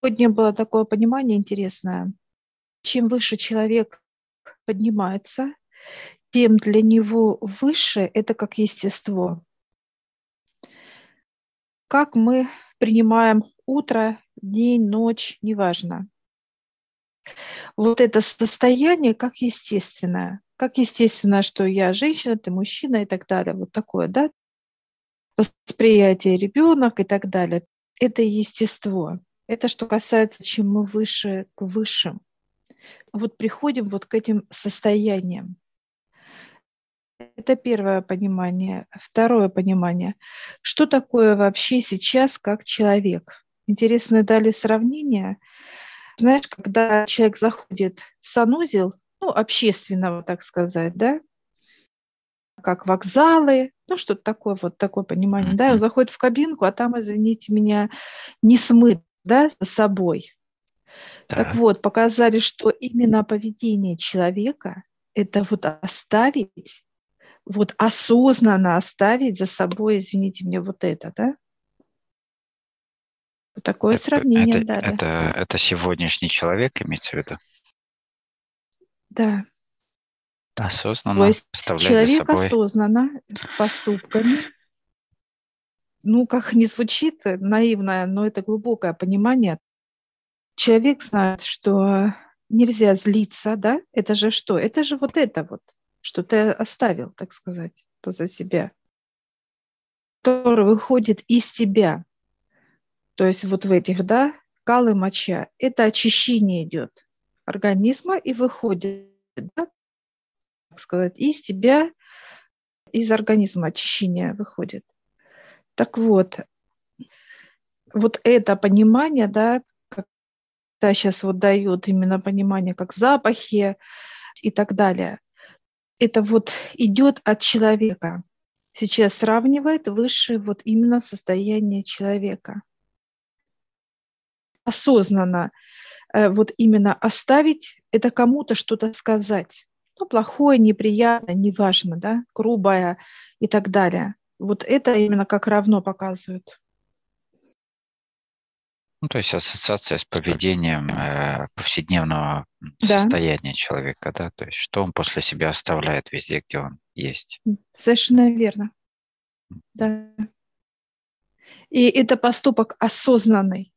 Сегодня было такое понимание интересное. Чем выше человек поднимается, тем для него выше это как естество. Как мы принимаем утро, день, ночь, неважно. Вот это состояние как естественное. Как естественно, что я женщина, ты мужчина и так далее. Вот такое, да? Восприятие ребенок и так далее. Это естество. Это что касается, чем мы выше к высшим. Вот приходим вот к этим состояниям. Это первое понимание. Второе понимание. Что такое вообще сейчас как человек? Интересно дали сравнение. Знаешь, когда человек заходит в санузел, ну, общественного, так сказать, да, как вокзалы, ну, что-то такое, вот такое понимание, да, он заходит в кабинку, а там, извините меня, не смыт, да, с собой. Так. так вот, показали, что именно поведение человека – это вот оставить вот осознанно оставить за собой, извините мне, вот это, да? Вот такое так сравнение это, дали. Это, это сегодняшний человек, имеется в виду? Да. Осознанно То есть человек собой... осознанно поступками, ну, как не звучит наивное, но это глубокое понимание. Человек знает, что нельзя злиться, да? Это же что? Это же вот это вот – что ты оставил, так сказать, поза себя, который выходит из тебя. То есть вот в этих, да, калы моча, это очищение идет организма и выходит, да, так сказать, из тебя, из организма очищение выходит. Так вот, вот это понимание, да, когда сейчас вот дают именно понимание, как запахи и так далее, это вот идет от человека. Сейчас сравнивает высшее вот именно состояние человека. Осознанно э, вот именно оставить, это кому-то что-то сказать. Ну, плохое, неприятное, неважно, да, грубое и так далее. Вот это именно как равно показывают. Ну, то есть ассоциация с поведением э, повседневного да. состояния человека, да, то есть что он после себя оставляет везде, где он есть. Совершенно верно. Да. И это поступок осознанный.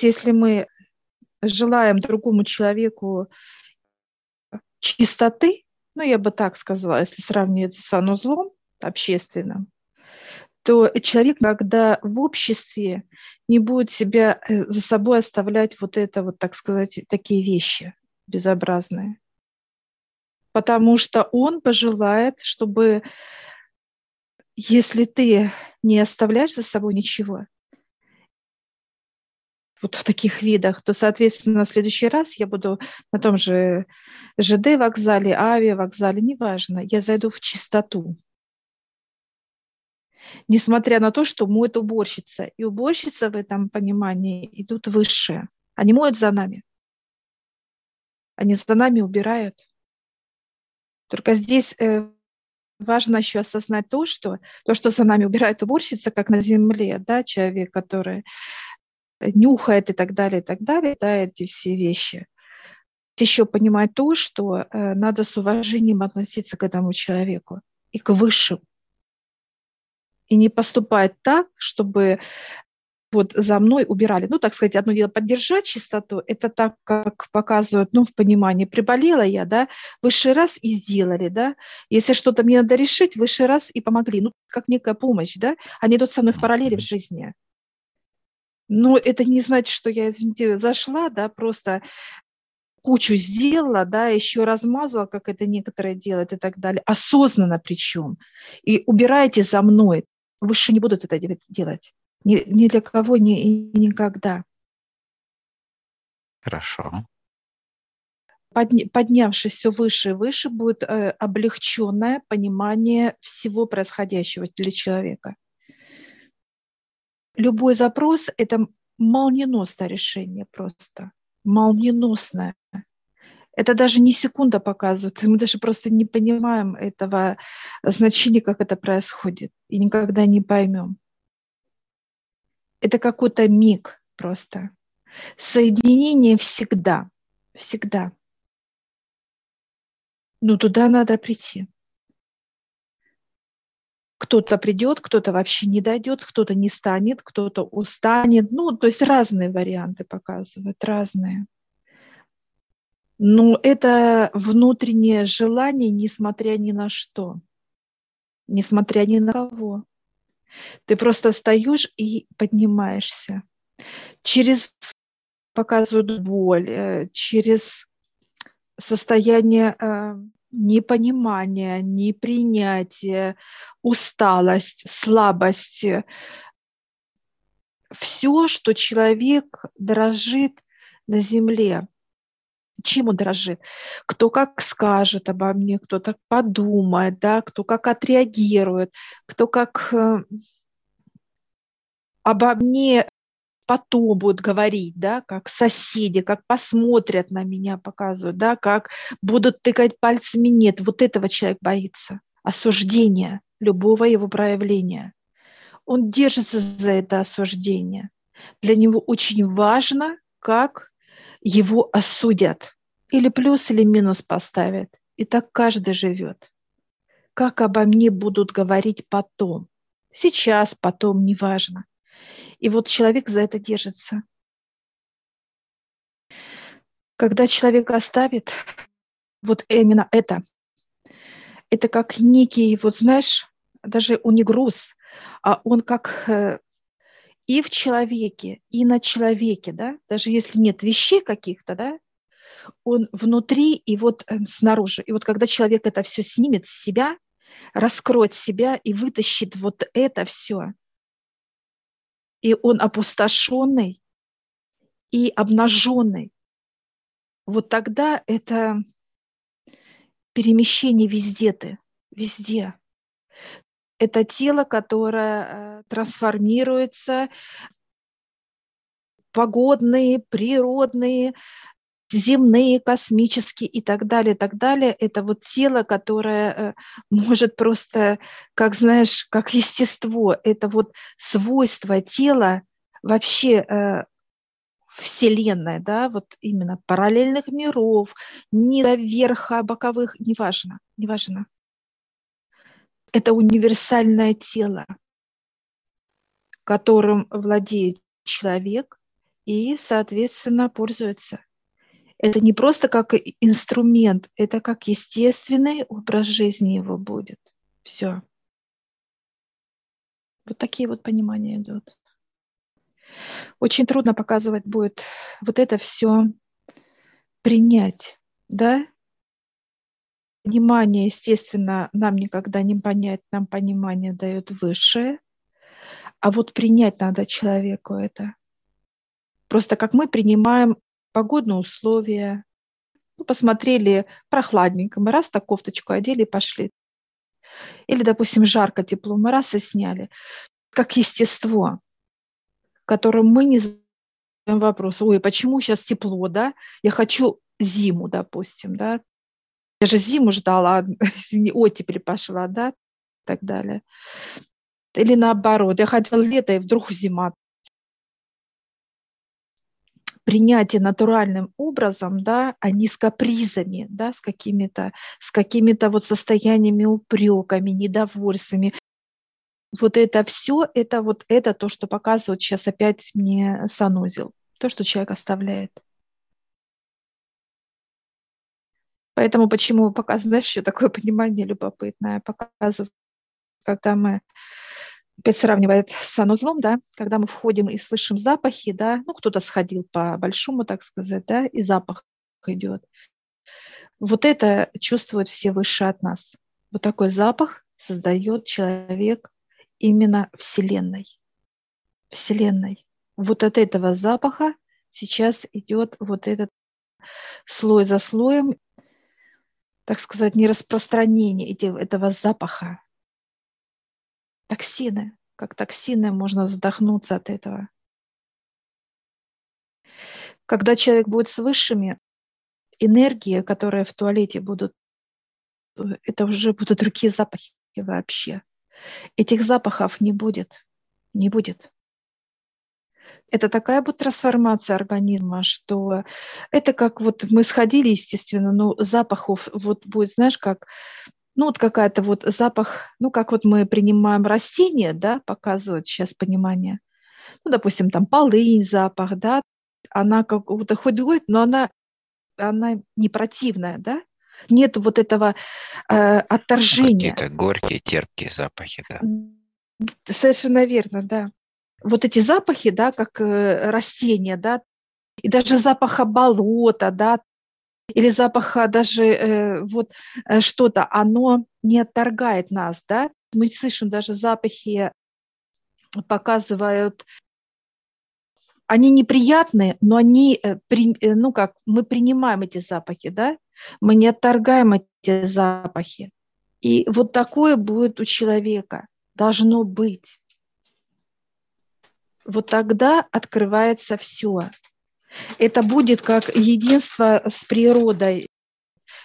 Если мы желаем другому человеку чистоты, ну, я бы так сказала, если сравнивать с санузлом общественным, то человек, когда в обществе не будет себя э, за собой оставлять вот это вот, так сказать, такие вещи безобразные. Потому что он пожелает, чтобы если ты не оставляешь за собой ничего, вот в таких видах, то, соответственно, в следующий раз я буду на том же ЖД вокзале, авиавокзале, неважно, я зайду в чистоту несмотря на то, что моет уборщица. И уборщица в этом понимании идут выше. Они моют за нами. Они за нами убирают. Только здесь э, важно еще осознать то, что то, что за нами убирает уборщица, как на земле, да, человек, который нюхает и так далее, и так далее, да, эти все вещи. Еще понимать то, что э, надо с уважением относиться к этому человеку и к высшим и не поступать так, чтобы вот за мной убирали. Ну, так сказать, одно дело поддержать чистоту, это так, как показывают, ну, в понимании, приболела я, да, высший раз и сделали, да, если что-то мне надо решить, высший раз и помогли, ну, как некая помощь, да, они идут со мной в параллели в жизни. Но это не значит, что я, извините, зашла, да, просто кучу сделала, да, еще размазала, как это некоторые делают и так далее, осознанно причем. И убирайте за мной, Выше не будут это делать. Ни, ни для кого, ни, и никогда. Хорошо. Подня, поднявшись все выше и выше, будет э, облегченное понимание всего происходящего для человека. Любой запрос – это молниеносное решение просто. Молниеносное. Это даже не секунда показывает, мы даже просто не понимаем этого значения, как это происходит, и никогда не поймем. Это какой-то миг просто. Соединение всегда, всегда. Но туда надо прийти. Кто-то придет, кто-то вообще не дойдет, кто-то не станет, кто-то устанет. Ну, то есть разные варианты показывают, разные. Но это внутреннее желание, несмотря ни на что, несмотря ни на кого. Ты просто встаешь и поднимаешься. Через показывают боль, э, через состояние э, непонимания, непринятия, усталость, слабость. Все, что человек дрожит на земле. Чем он дрожит? Кто как скажет обо мне, кто так подумает, да, кто как отреагирует, кто как э, обо мне потом будут говорить, да, как соседи, как посмотрят на меня, показывают, да, как будут тыкать пальцами. Нет, вот этого человек боится. Осуждения, любого его проявления. Он держится за это осуждение. Для него очень важно, как его осудят. Или плюс, или минус поставят. И так каждый живет. Как обо мне будут говорить потом. Сейчас, потом, неважно. И вот человек за это держится. Когда человек оставит вот именно это, это как некий, вот знаешь, даже он не груз, а он как э, и в человеке, и на человеке, да, даже если нет вещей каких-то, да, он внутри и вот э, снаружи. И вот когда человек это все снимет с себя, раскроет себя и вытащит вот это все, и он опустошенный и обнаженный. Вот тогда это перемещение везде ты, везде. Это тело, которое э, трансформируется, погодные, природные, земные, космические и так далее, так далее. Это вот тело, которое э, может просто, как знаешь, как естество, это вот свойство тела вообще э, Вселенная, да, вот именно параллельных миров, низа, верха, боковых, неважно, неважно. Это универсальное тело, которым владеет человек и, соответственно, пользуется – это не просто как инструмент, это как естественный образ жизни его будет. Все. Вот такие вот понимания идут. Очень трудно показывать будет вот это все принять, да? Понимание, естественно, нам никогда не понять, нам понимание дает высшее, а вот принять надо человеку это. Просто как мы принимаем погодные условия. Ну, посмотрели прохладненько, мы раз так кофточку одели и пошли. Или, допустим, жарко, тепло, мы раз и сняли. Как естество, которым мы не задаем вопрос, ой, почему сейчас тепло, да? Я хочу зиму, допустим, да? Я же зиму ждала, извини, оттепель пошла, да? И так далее. Или наоборот, я хотела лето, и вдруг зима принятие натуральным образом, да, а не с капризами, да, с какими-то, с какими-то вот состояниями упреками, недовольствами. Вот это все, это вот это то, что показывает сейчас опять мне санузел, то, что человек оставляет. Поэтому почему показывают, знаешь, еще такое понимание любопытное, показывают, когда мы опять сравнивает с санузлом, да, когда мы входим и слышим запахи, да, ну, кто-то сходил по большому, так сказать, да, и запах идет. Вот это чувствуют все выше от нас. Вот такой запах создает человек именно Вселенной. Вселенной. Вот от этого запаха сейчас идет вот этот слой за слоем, так сказать, не распространение этого запаха, токсины, как токсины, можно задохнуться от этого. Когда человек будет с высшими, энергии, которые в туалете будут, это уже будут другие запахи вообще. Этих запахов не будет, не будет. Это такая будет трансформация организма, что это как вот мы сходили, естественно, но запахов вот будет, знаешь, как ну вот какая-то вот запах, ну как вот мы принимаем растения, да, показывает сейчас понимание. Ну, допустим, там полынь запах, да, она как будто хоть дует, но она, она не противная, да, нет вот этого э, отторжения. Какие-то горькие, терпкие запахи, да. Совершенно верно, да вот эти запахи, да, как э, растения, да, и даже запаха болота, да, или запаха даже э, вот э, что-то, оно не отторгает нас, да. Мы слышим даже запахи, показывают, они неприятные, но они, ну как, мы принимаем эти запахи, да, мы не отторгаем эти запахи. И вот такое будет у человека, должно быть вот тогда открывается все. Это будет как единство с природой,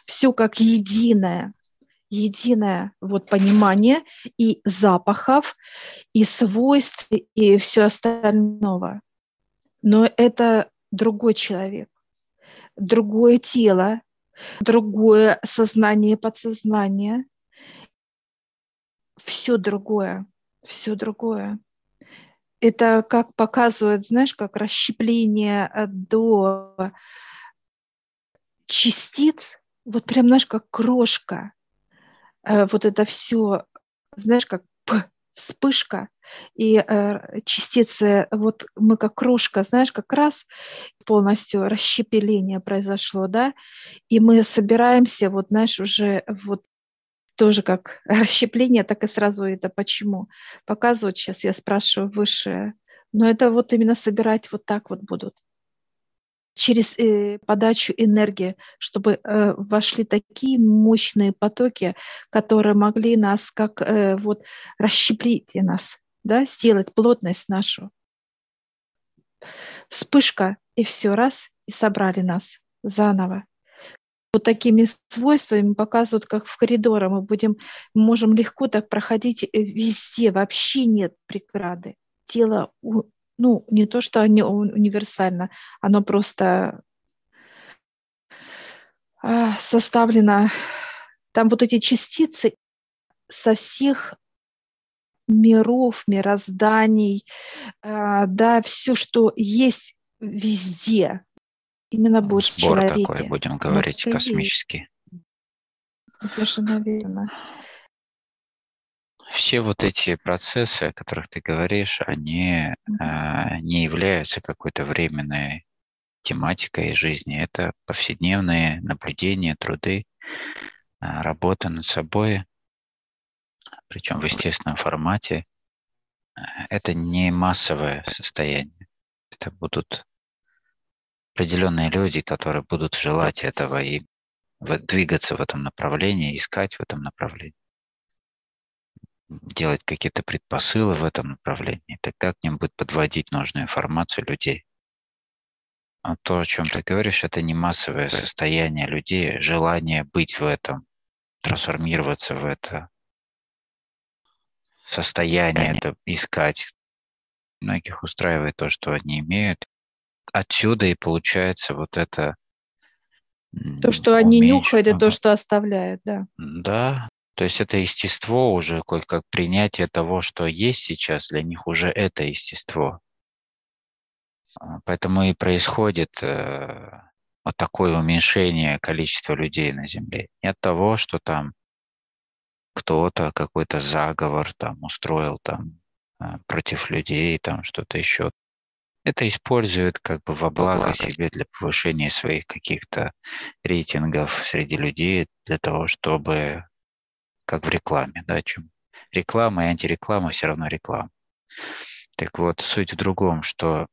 все как единое, единое вот понимание и запахов, и свойств, и все остального. Но это другой человек, другое тело, другое сознание, подсознание, все другое, все другое это как показывает, знаешь, как расщепление э, до частиц, вот прям, знаешь, как крошка. Э, вот это все, знаешь, как вспышка, и э, частицы, вот мы как крошка, знаешь, как раз полностью расщепеление произошло, да, и мы собираемся, вот, знаешь, уже вот тоже как расщепление, так и сразу это почему. Показывают сейчас, я спрашиваю высшее. Но это вот именно собирать вот так вот будут через э, подачу энергии, чтобы э, вошли такие мощные потоки, которые могли нас как э, вот расщеплить нас, да, сделать плотность нашу. Вспышка, и все раз, и собрали нас заново вот такими свойствами показывают, как в коридоре мы будем, можем легко так проходить э, везде, вообще нет преграды. Тело, ну, не то, что оно универсально, оно просто а, составлено, там вот эти частицы со всех миров, мирозданий, а, да, все, что есть везде, Именно будет Сбор человеке. такой, будем говорить, ну, космический. Совершенно верно. Все вот эти процессы, о которых ты говоришь, они э, не являются какой-то временной тематикой жизни. Это повседневные наблюдения, труды, э, работа над собой, причем в естественном формате. Это не массовое состояние. Это будут определенные люди, которые будут желать этого и двигаться в этом направлении, искать в этом направлении, делать какие-то предпосылы в этом направлении, тогда к ним будет подводить нужную информацию людей. А то, о чем ты говоришь, это не массовое состояние людей, желание быть в этом, трансформироваться в это состояние, это искать. Многих устраивает то, что они имеют, отсюда и получается вот это то, что они нюхают, и то, что оставляют, да. Да, то есть это естество уже, как принятие того, что есть сейчас, для них уже это естество. А, поэтому и происходит э, вот такое уменьшение количества людей на Земле. Не от того, что там кто-то какой-то заговор там устроил там э, против людей, там что-то еще это используют как бы во благо себе для повышения своих каких-то рейтингов среди людей, для того, чтобы, как в рекламе, да, чем реклама и антиреклама все равно реклама. Так вот, суть в другом, что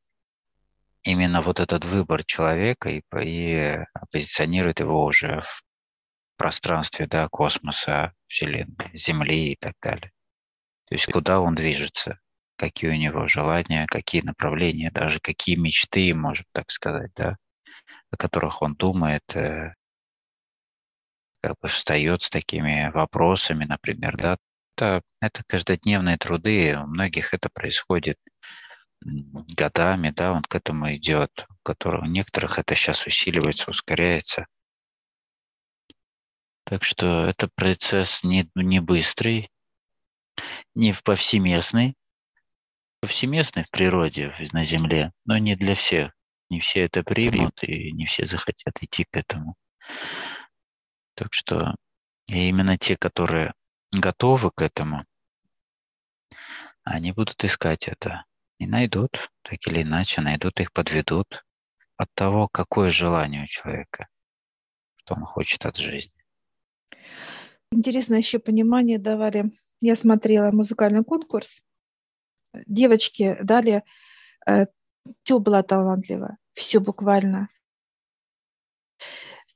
именно вот этот выбор человека и, и позиционирует его уже в пространстве да, космоса, Вселенной, Земли и так далее. То есть куда он движется какие у него желания, какие направления, даже какие мечты, может так сказать, да, о которых он думает, э, как бы встает с такими вопросами, например, да, это, это каждодневные труды, у многих это происходит годами, да, он к этому идет, у у некоторых это сейчас усиливается, ускоряется. Так что это процесс не, не быстрый, не повсеместный, повсеместный в природе, на Земле, но не для всех. Не все это примут, и не все захотят идти к этому. Так что именно те, которые готовы к этому, они будут искать это и найдут, так или иначе, найдут их, подведут от того, какое желание у человека, что он хочет от жизни. Интересно еще понимание давали. Я смотрела музыкальный конкурс. Девочки дали, э, все было талантливо, все буквально.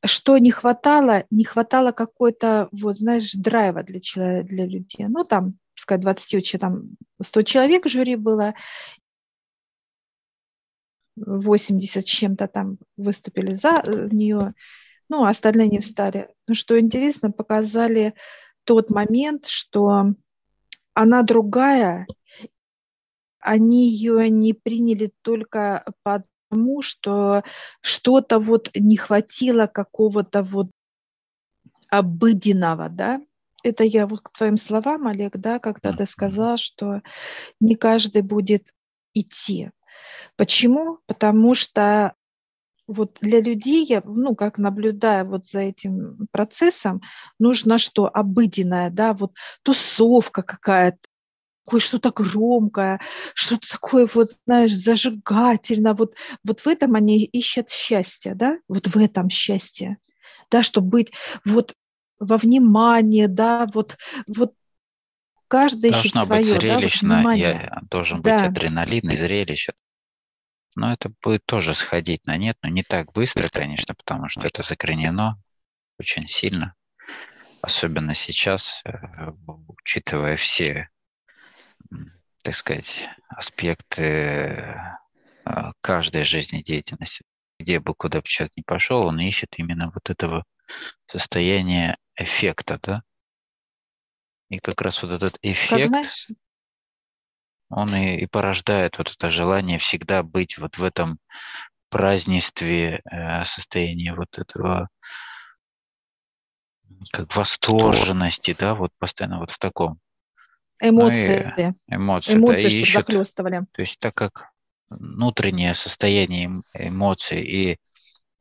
Что не хватало, не хватало какой-то, вот знаешь, драйва для, человека, для людей. Ну, там, сказать, 20, там 100 человек в жюри было, 80 с чем-то там выступили за э, нее, ну, а остальные не встали. Но что интересно, показали тот момент, что она другая, они ее не приняли только потому, что что-то вот не хватило какого-то вот обыденного, да, это я вот к твоим словам, Олег, да, когда ты сказал, что не каждый будет идти. Почему? Потому что вот для людей, я, ну, как наблюдая вот за этим процессом, нужно что? Обыденное, да, вот тусовка какая-то, такое что-то громкое, что-то такое вот, знаешь, зажигательно. Вот, вот в этом они ищут счастье, да, вот в этом счастье, да, чтобы быть вот во внимании, да, вот, вот каждый Должно ищет свое, быть зрелищно, да, вот я, должен да. быть адреналин и зрелище. Но это будет тоже сходить на нет, но не так быстро, конечно, потому что это закоренено очень сильно. Особенно сейчас, э, учитывая все, так сказать, аспекты э, каждой жизнедеятельности. Где бы, куда бы человек ни пошел, он ищет именно вот этого состояния эффекта, да? И как раз вот этот эффект, знаешь, он и, и порождает вот это желание всегда быть вот в этом празднестве, э, состоянии вот этого как восторженности, да, вот постоянно вот в таком. Эмоции. Ну эмоции, эмоции, да, что ищут, захлестывали. То есть так как внутреннее состояние эмоций и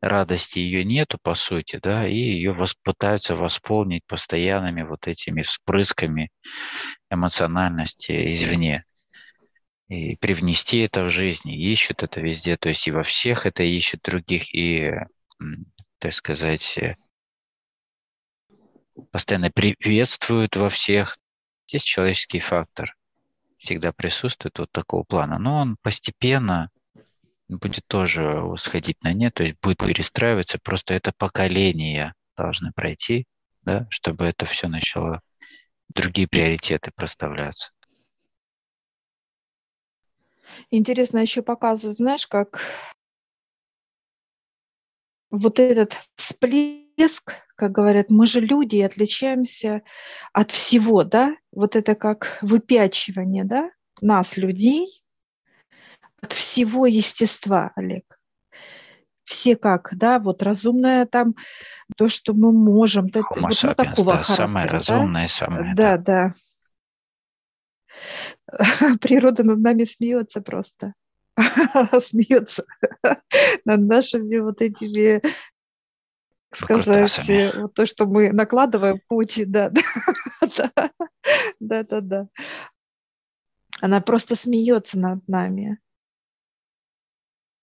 радости ее нету, по сути, да, и ее вос, пытаются восполнить постоянными вот этими вспрысками эмоциональности извне. И привнести это в жизнь, ищут это везде, то есть и во всех это ищут других, и, так сказать, э, постоянно приветствуют во всех. Здесь человеческий фактор всегда присутствует вот такого плана, но он постепенно будет тоже сходить на нет, то есть будет перестраиваться, просто это поколения должны пройти, да, чтобы это все начало другие приоритеты проставляться. Интересно еще показывают, знаешь, как вот этот всплеск, как говорят, мы же люди и отличаемся от всего, да? Вот это как выпячивание, да, нас, людей, от всего естества, Олег. Все как, да, вот разумное там, то, что мы можем, Homo вот, ну, такого да, характера. Самое да? разумное, самое. Да, да. Природа над нами смеется просто. смеется над нашими вот этими сказать, вот то, что мы накладываем пути, да, да, да, да, да. Она просто смеется над нами.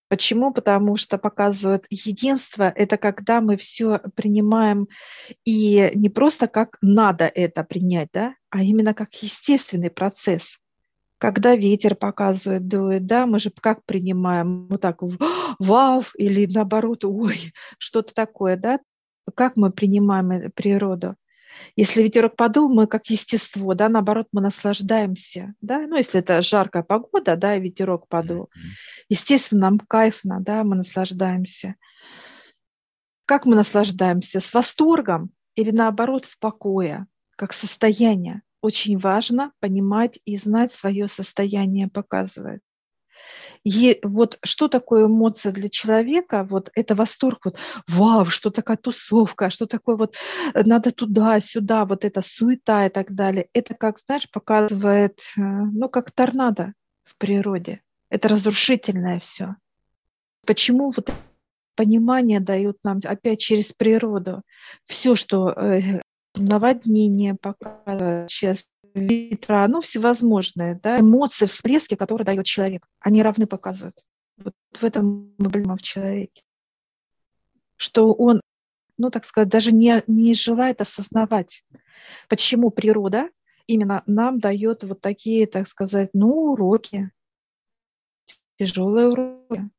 Почему? Потому что показывает единство – это когда мы все принимаем и не просто как надо это принять, да, а именно как естественный процесс. Когда ветер показывает, дует, да, мы же как принимаем? Вот так, вау, или наоборот, ой, что-то такое, да? Как мы принимаем э, природу? Если ветерок подул, мы как естество, да, наоборот, мы наслаждаемся, да, ну, если это жаркая погода, да, и ветерок подул, естественно, нам кайфно, да, мы наслаждаемся. Как мы наслаждаемся? С восторгом или наоборот в покое, как состояние? Очень важно понимать и знать свое состояние показывает. И вот что такое эмоция для человека? Вот это восторг, вот вау, что такая тусовка, что такое вот э, надо туда-сюда, вот эта суета и так далее. Это, как, знаешь, показывает, э, ну, как торнадо в природе. Это разрушительное все. Почему вот понимание дают нам опять через природу? Все, что э, наводнение показывает сейчас ветра, ну, всевозможные, да, эмоции, всплески, которые дает человек, они равны показывают. Вот в этом проблема в человеке. Что он, ну, так сказать, даже не, не желает осознавать, почему природа именно нам дает вот такие, так сказать, ну, уроки, тяжелые уроки.